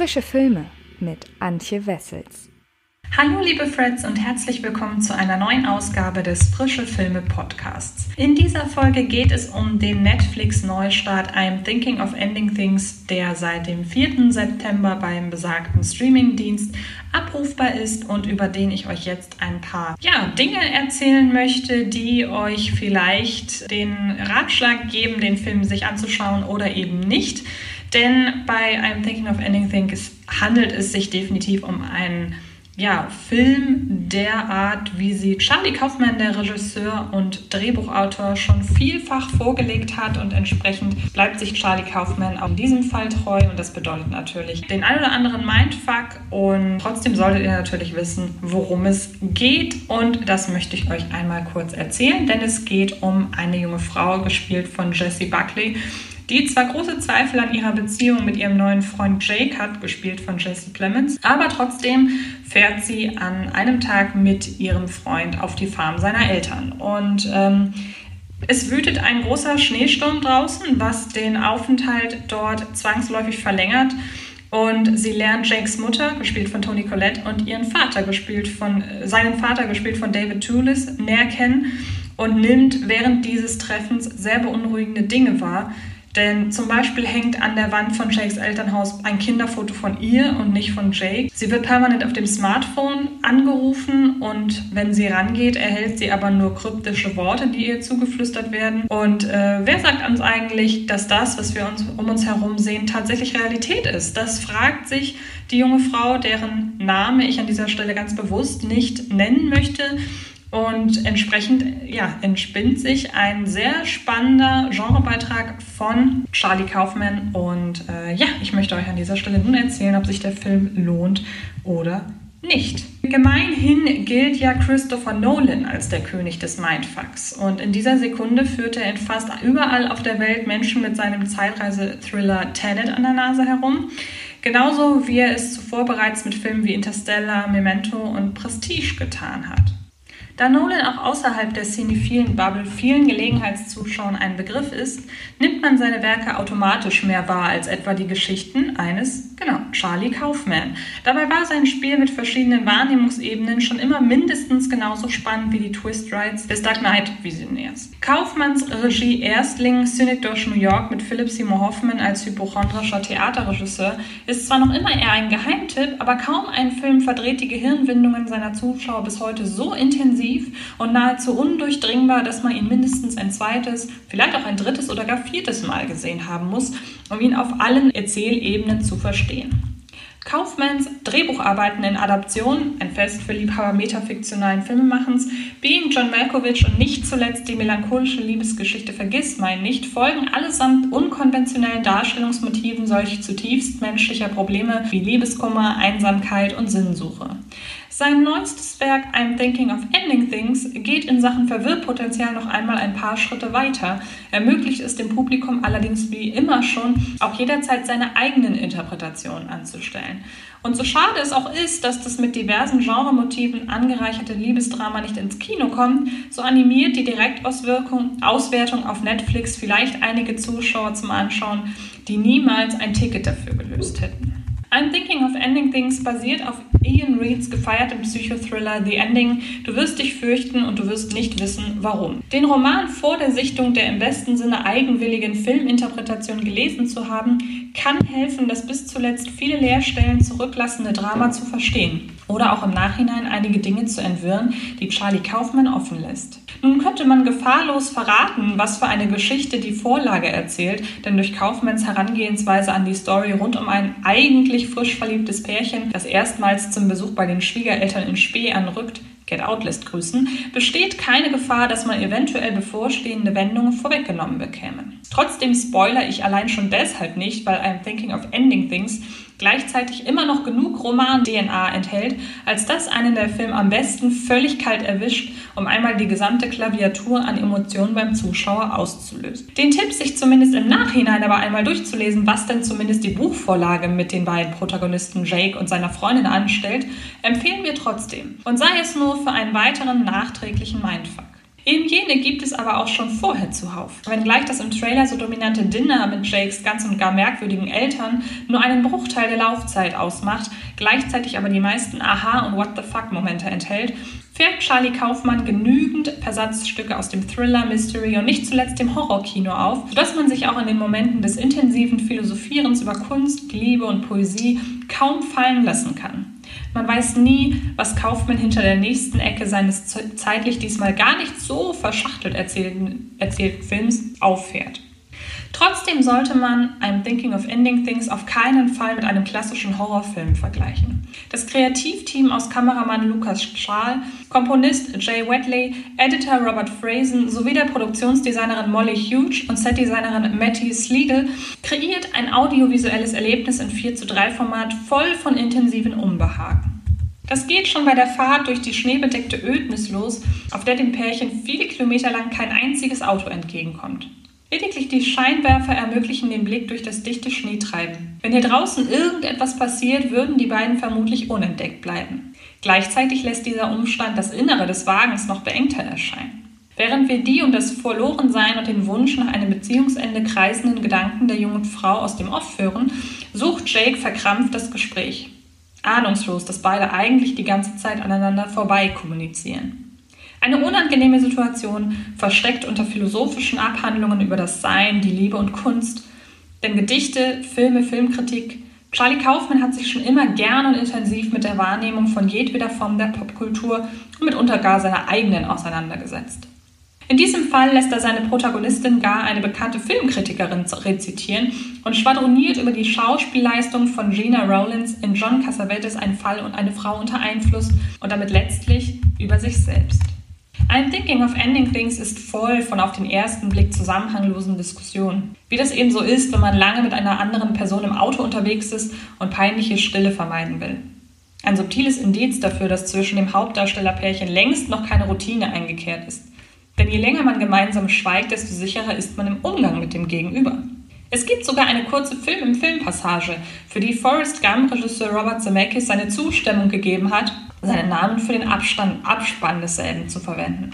Frische Filme mit Antje Wessels. Hallo liebe Freds und herzlich willkommen zu einer neuen Ausgabe des Frische Filme Podcasts. In dieser Folge geht es um den Netflix Neustart I'm Thinking of Ending Things, der seit dem 4. September beim besagten Streamingdienst abrufbar ist und über den ich euch jetzt ein paar ja, Dinge erzählen möchte, die euch vielleicht den Ratschlag geben, den Film sich anzuschauen oder eben nicht. Denn bei I'm Thinking of Ending Things handelt es sich definitiv um einen ja, Film der Art, wie sie Charlie Kaufman, der Regisseur und Drehbuchautor, schon vielfach vorgelegt hat. Und entsprechend bleibt sich Charlie Kaufman auch in diesem Fall treu. Und das bedeutet natürlich den ein oder anderen Mindfuck. Und trotzdem solltet ihr natürlich wissen, worum es geht. Und das möchte ich euch einmal kurz erzählen, denn es geht um eine junge Frau, gespielt von Jessie Buckley, die zwar große Zweifel an ihrer Beziehung mit ihrem neuen Freund Jake hat, gespielt von Jesse Plemons, aber trotzdem fährt sie an einem Tag mit ihrem Freund auf die Farm seiner Eltern. Und ähm, es wütet ein großer Schneesturm draußen, was den Aufenthalt dort zwangsläufig verlängert. Und sie lernt Jakes Mutter, gespielt von Toni Collette, und ihren Vater, gespielt von, seinen Vater, gespielt von David Toulis, näher kennen und nimmt während dieses Treffens sehr beunruhigende Dinge wahr, denn zum Beispiel hängt an der Wand von Jakes Elternhaus ein Kinderfoto von ihr und nicht von Jake. Sie wird permanent auf dem Smartphone angerufen und wenn sie rangeht, erhält sie aber nur kryptische Worte, die ihr zugeflüstert werden. Und äh, wer sagt uns eigentlich, dass das, was wir uns um uns herum sehen, tatsächlich Realität ist? Das fragt sich die junge Frau, deren Name ich an dieser Stelle ganz bewusst nicht nennen möchte. Und entsprechend ja, entspinnt sich ein sehr spannender Genrebeitrag von Charlie Kaufman. Und äh, ja, ich möchte euch an dieser Stelle nun erzählen, ob sich der Film lohnt oder nicht. Gemeinhin gilt ja Christopher Nolan als der König des Mindfucks. Und in dieser Sekunde führt er in fast überall auf der Welt Menschen mit seinem Zeitreise-Thriller Tenet an der Nase herum. Genauso wie er es zuvor bereits mit Filmen wie Interstellar, Memento und Prestige getan hat. Da Nolan auch außerhalb der cinephilen Bubble vielen Gelegenheitszuschauern ein Begriff ist, nimmt man seine Werke automatisch mehr wahr als etwa die Geschichten eines, genau, Charlie Kaufman. Dabei war sein Spiel mit verschiedenen Wahrnehmungsebenen schon immer mindestens genauso spannend wie die Twist Rides des Dark Knight Visionärs. Kaufmanns Regie Erstling Cynic durch New York mit Philip Seymour Hoffman als hypochondrischer Theaterregisseur ist zwar noch immer eher ein Geheimtipp, aber kaum ein Film verdreht die Gehirnwindungen seiner Zuschauer bis heute so intensiv intensiv und nahezu undurchdringbar, dass man ihn mindestens ein zweites, vielleicht auch ein drittes oder gar viertes Mal gesehen haben muss, um ihn auf allen Erzählebenen zu verstehen. Kaufmanns Drehbucharbeiten in Adaptionen, ein Fest für Liebhaber metafiktionalen Filmemachens, Being John Malkovich und nicht zuletzt die melancholische Liebesgeschichte Vergiss mein nicht, folgen allesamt unkonventionellen Darstellungsmotiven solch zutiefst menschlicher Probleme wie Liebeskummer, Einsamkeit und Sinnsuche. Sein neuestes Werk I'm Thinking of Ending Things geht in Sachen Verwirrpotenzial noch einmal ein paar Schritte weiter, ermöglicht es dem Publikum allerdings wie immer schon, auch jederzeit seine eigenen Interpretationen anzustellen. Und so schade es auch ist, dass das mit diversen Genremotiven angereicherte Liebesdrama nicht ins Kino kommt, so animiert die Direktauswirkung, Auswertung auf Netflix vielleicht einige Zuschauer zum Anschauen, die niemals ein Ticket dafür gelöst hätten. I'm Thinking of Ending Things basiert auf Ian Reeds gefeiertem Psychothriller The Ending. Du wirst dich fürchten und du wirst nicht wissen, warum. Den Roman vor der Sichtung der im besten Sinne eigenwilligen Filminterpretation gelesen zu haben, kann helfen, das bis zuletzt viele Leerstellen zurücklassende Drama zu verstehen oder auch im Nachhinein einige Dinge zu entwirren, die Charlie Kaufman offen lässt. Nun könnte man gefahrlos verraten, was für eine Geschichte die Vorlage erzählt, denn durch Kaufmanns Herangehensweise an die Story rund um ein eigentlich frisch verliebtes Pärchen, das erstmals zum Besuch bei den Schwiegereltern in Spee anrückt, Get Out lässt grüßen, besteht keine Gefahr, dass man eventuell bevorstehende Wendungen vorweggenommen bekäme. Trotzdem spoiler ich allein schon deshalb nicht, weil I'm Thinking of Ending Things gleichzeitig immer noch genug Roman-DNA enthält, als dass einen der Film am besten völlig kalt erwischt, um einmal die gesamte Klaviatur an Emotionen beim Zuschauer auszulösen. Den Tipp, sich zumindest im Nachhinein aber einmal durchzulesen, was denn zumindest die Buchvorlage mit den beiden Protagonisten Jake und seiner Freundin anstellt, empfehlen wir trotzdem. Und sei es nur für einen weiteren nachträglichen Mindfuck. Eben jene gibt es aber auch schon vorher zuhauf. Wenngleich das im Trailer so dominante Dinner mit Jakes ganz und gar merkwürdigen Eltern nur einen Bruchteil der Laufzeit ausmacht, gleichzeitig aber die meisten Aha- und What the fuck-Momente enthält, fährt Charlie Kaufmann genügend Versatzstücke aus dem Thriller, Mystery und nicht zuletzt dem Horrorkino auf, sodass man sich auch in den Momenten des intensiven Philosophierens über Kunst, Liebe und Poesie kaum fallen lassen kann. Man weiß nie, was Kaufmann hinter der nächsten Ecke seines zeitlich diesmal gar nicht so verschachtelt erzählten, erzählten Films auffährt. Trotzdem sollte man I'm Thinking of Ending Things auf keinen Fall mit einem klassischen Horrorfilm vergleichen. Das Kreativteam aus Kameramann Lukas Schaal, Komponist Jay Wedley, Editor Robert Frazen sowie der Produktionsdesignerin Molly Huge und Setdesignerin Matty Sliegel kreiert ein audiovisuelles Erlebnis in 4 zu 3 Format voll von intensiven Unbehagen. Das geht schon bei der Fahrt durch die schneebedeckte Ödnis los, auf der dem Pärchen viele Kilometer lang kein einziges Auto entgegenkommt. Lediglich die Scheinwerfer ermöglichen den Blick durch das dichte Schneetreiben. Wenn hier draußen irgendetwas passiert, würden die beiden vermutlich unentdeckt bleiben. Gleichzeitig lässt dieser Umstand das Innere des Wagens noch beengter erscheinen. Während wir die um das Verlorensein und den Wunsch nach einem Beziehungsende kreisenden Gedanken der jungen Frau aus dem Off hören, sucht Jake verkrampft das Gespräch. Ahnungslos, dass beide eigentlich die ganze Zeit aneinander vorbei kommunizieren. Eine unangenehme Situation, versteckt unter philosophischen Abhandlungen über das Sein, die Liebe und Kunst. Denn Gedichte, Filme, Filmkritik, Charlie Kaufman hat sich schon immer gern und intensiv mit der Wahrnehmung von jedweder Form der Popkultur und mitunter gar seiner eigenen auseinandergesetzt. In diesem Fall lässt er seine Protagonistin gar eine bekannte Filmkritikerin rezitieren und schwadroniert über die Schauspielleistung von Gina Rowlands in John Cassavetes Ein Fall und eine Frau unter Einfluss und damit letztlich über sich selbst. I'm Thinking of Ending Things ist voll von auf den ersten Blick zusammenhanglosen Diskussionen. Wie das eben so ist, wenn man lange mit einer anderen Person im Auto unterwegs ist und peinliche Stille vermeiden will. Ein subtiles Indiz dafür, dass zwischen dem Hauptdarstellerpärchen längst noch keine Routine eingekehrt ist. Denn je länger man gemeinsam schweigt, desto sicherer ist man im Umgang mit dem Gegenüber. Es gibt sogar eine kurze Film im Filmpassage, für die Forrest Gump-Regisseur Robert Zemeckis seine Zustimmung gegeben hat seinen Namen für den Abstand, Abspann desselben zu verwenden.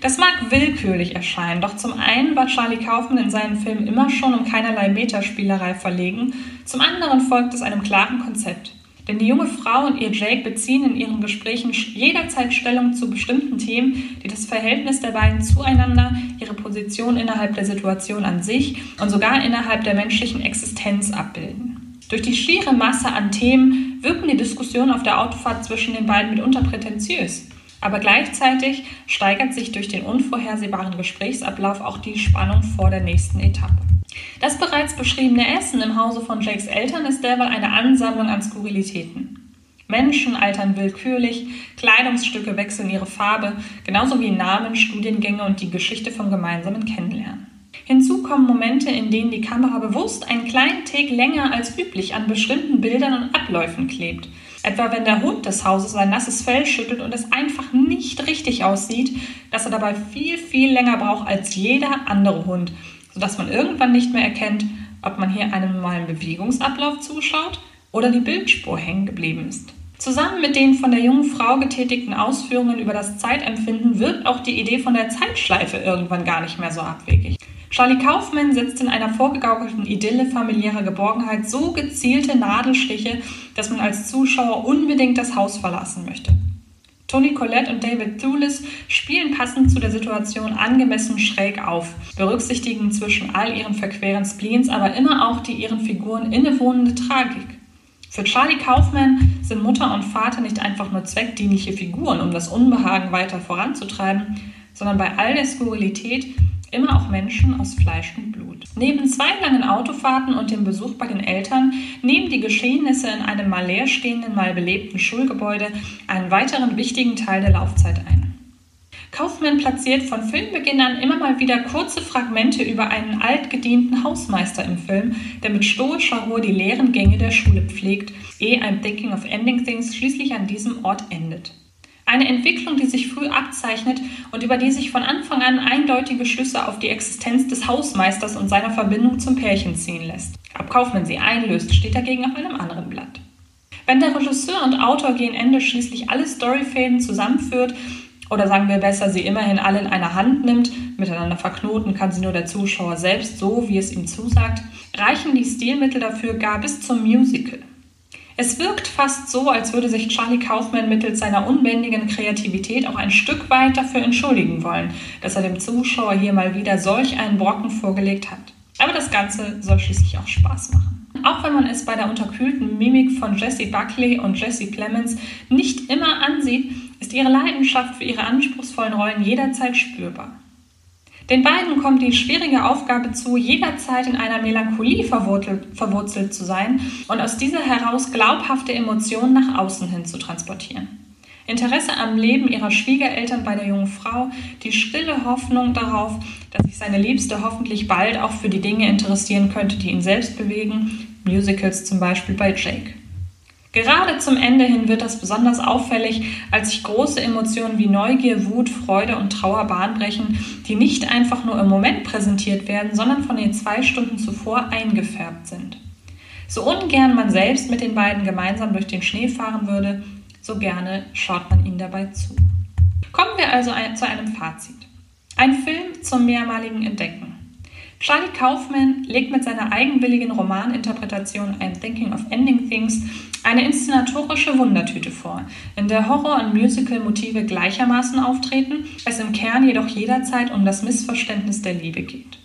Das mag willkürlich erscheinen, doch zum einen war Charlie Kaufman in seinen Filmen immer schon um keinerlei Metaspielerei verlegen, zum anderen folgt es einem klaren Konzept. Denn die junge Frau und ihr Jake beziehen in ihren Gesprächen jederzeit Stellung zu bestimmten Themen, die das Verhältnis der beiden zueinander, ihre Position innerhalb der Situation an sich und sogar innerhalb der menschlichen Existenz abbilden. Durch die schiere Masse an Themen wirken die Diskussionen auf der Autofahrt zwischen den beiden mitunter prätentiös. Aber gleichzeitig steigert sich durch den unvorhersehbaren Gesprächsablauf auch die Spannung vor der nächsten Etappe. Das bereits beschriebene Essen im Hause von Jakes Eltern ist derweil eine Ansammlung an Skurrilitäten. Menschen altern willkürlich, Kleidungsstücke wechseln ihre Farbe, genauso wie Namen, Studiengänge und die Geschichte vom gemeinsamen Kennenlernen. Hinzu kommen Momente, in denen die Kamera bewusst einen kleinen Tick länger als üblich an bestimmten Bildern und Abläufen klebt. Etwa wenn der Hund des Hauses sein nasses Fell schüttelt und es einfach nicht richtig aussieht, dass er dabei viel, viel länger braucht als jeder andere Hund, sodass man irgendwann nicht mehr erkennt, ob man hier einem normalen Bewegungsablauf zuschaut oder die Bildspur hängen geblieben ist. Zusammen mit den von der jungen Frau getätigten Ausführungen über das Zeitempfinden wirkt auch die Idee von der Zeitschleife irgendwann gar nicht mehr so abwegig. Charlie Kaufman setzt in einer vorgegaukelten Idylle familiärer Geborgenheit so gezielte Nadelstiche, dass man als Zuschauer unbedingt das Haus verlassen möchte. Tony Collette und David Thulis spielen passend zu der Situation angemessen schräg auf, berücksichtigen zwischen all ihren verqueren Spleens aber immer auch die ihren Figuren innewohnende Tragik. Für Charlie Kaufman sind Mutter und Vater nicht einfach nur zweckdienliche Figuren, um das Unbehagen weiter voranzutreiben, sondern bei all der Skurrilität immer auch Menschen aus Fleisch und Blut. Neben zwei langen Autofahrten und dem Besuch bei den Eltern nehmen die Geschehnisse in einem mal leerstehenden, mal belebten Schulgebäude einen weiteren wichtigen Teil der Laufzeit ein. Kaufmann platziert von Filmbeginn an immer mal wieder kurze Fragmente über einen altgedienten Hausmeister im Film, der mit stoischer Ruhe die leeren Gänge der Schule pflegt, ehe I'm Thinking of Ending Things schließlich an diesem Ort endet. Eine Entwicklung, die sich früh abzeichnet und über die sich von Anfang an eindeutige Schlüsse auf die Existenz des Hausmeisters und seiner Verbindung zum Pärchen ziehen lässt. Ob Kaufmann sie einlöst, steht dagegen auf einem anderen Blatt. Wenn der Regisseur und Autor gegen Ende schließlich alle Storyfäden zusammenführt oder sagen wir besser, sie immerhin alle in einer Hand nimmt, miteinander verknoten kann sie nur der Zuschauer selbst so, wie es ihm zusagt, reichen die Stilmittel dafür gar bis zum Musical. Es wirkt fast so, als würde sich Charlie Kaufman mittels seiner unbändigen Kreativität auch ein Stück weit dafür entschuldigen wollen, dass er dem Zuschauer hier mal wieder solch einen Brocken vorgelegt hat. Aber das Ganze soll schließlich auch Spaß machen. Auch wenn man es bei der unterkühlten Mimik von Jesse Buckley und Jesse Plemons nicht immer ansieht, ist ihre Leidenschaft für ihre anspruchsvollen Rollen jederzeit spürbar. Den beiden kommt die schwierige Aufgabe zu, jederzeit in einer Melancholie verwurzelt zu sein und aus dieser heraus glaubhafte Emotionen nach außen hin zu transportieren. Interesse am Leben ihrer Schwiegereltern bei der jungen Frau, die stille Hoffnung darauf, dass sich seine Liebste hoffentlich bald auch für die Dinge interessieren könnte, die ihn selbst bewegen, Musicals zum Beispiel bei Jake. Gerade zum Ende hin wird das besonders auffällig, als sich große Emotionen wie Neugier, Wut, Freude und Trauer bahnbrechen, die nicht einfach nur im Moment präsentiert werden, sondern von den zwei Stunden zuvor eingefärbt sind. So ungern man selbst mit den beiden gemeinsam durch den Schnee fahren würde, so gerne schaut man ihnen dabei zu. Kommen wir also zu einem Fazit. Ein Film zum mehrmaligen Entdecken. Charlie Kaufman legt mit seiner eigenwilligen Romaninterpretation I'm Thinking of Ending Things eine inszenatorische Wundertüte vor, in der Horror- und Musical-Motive gleichermaßen auftreten, es im Kern jedoch jederzeit um das Missverständnis der Liebe geht.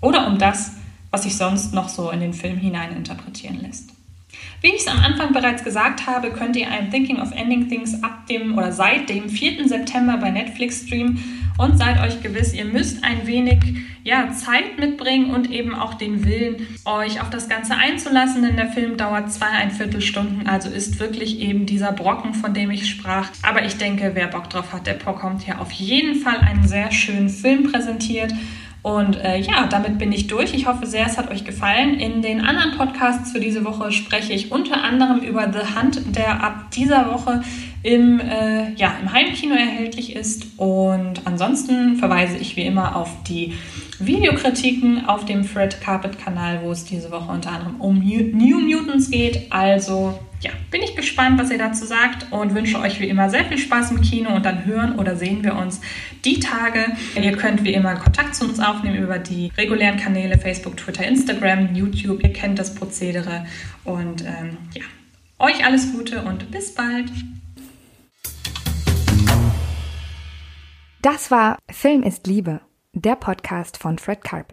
Oder um das, was sich sonst noch so in den Film hineininterpretieren lässt. Wie ich es am Anfang bereits gesagt habe, könnt ihr I'm Thinking of Ending Things ab dem oder seit dem 4. September bei Netflix streamen und seid euch gewiss, ihr müsst ein wenig ja, Zeit mitbringen und eben auch den Willen, euch auf das Ganze einzulassen, denn der Film dauert zweieinviertel Stunden, also ist wirklich eben dieser Brocken, von dem ich sprach. Aber ich denke, wer Bock drauf hat, der bekommt hier auf jeden Fall einen sehr schönen Film präsentiert. Und äh, ja, damit bin ich durch. Ich hoffe sehr, es hat euch gefallen. In den anderen Podcasts für diese Woche spreche ich unter anderem über The Hunt, der ab dieser Woche im, äh, ja, im Heimkino erhältlich ist. Und ansonsten verweise ich wie immer auf die Videokritiken auf dem Fred Carpet Kanal, wo es diese Woche unter anderem um New Mutants geht. Also ja, bin ich gespannt, was ihr dazu sagt und wünsche euch wie immer sehr viel Spaß im Kino und dann hören oder sehen wir uns die Tage. Ihr könnt wie immer Kontakt zu uns aufnehmen über die regulären Kanäle Facebook, Twitter, Instagram, YouTube. Ihr kennt das Prozedere und ähm, ja, euch alles Gute und bis bald. Das war Film ist Liebe, der Podcast von Fred Carpet.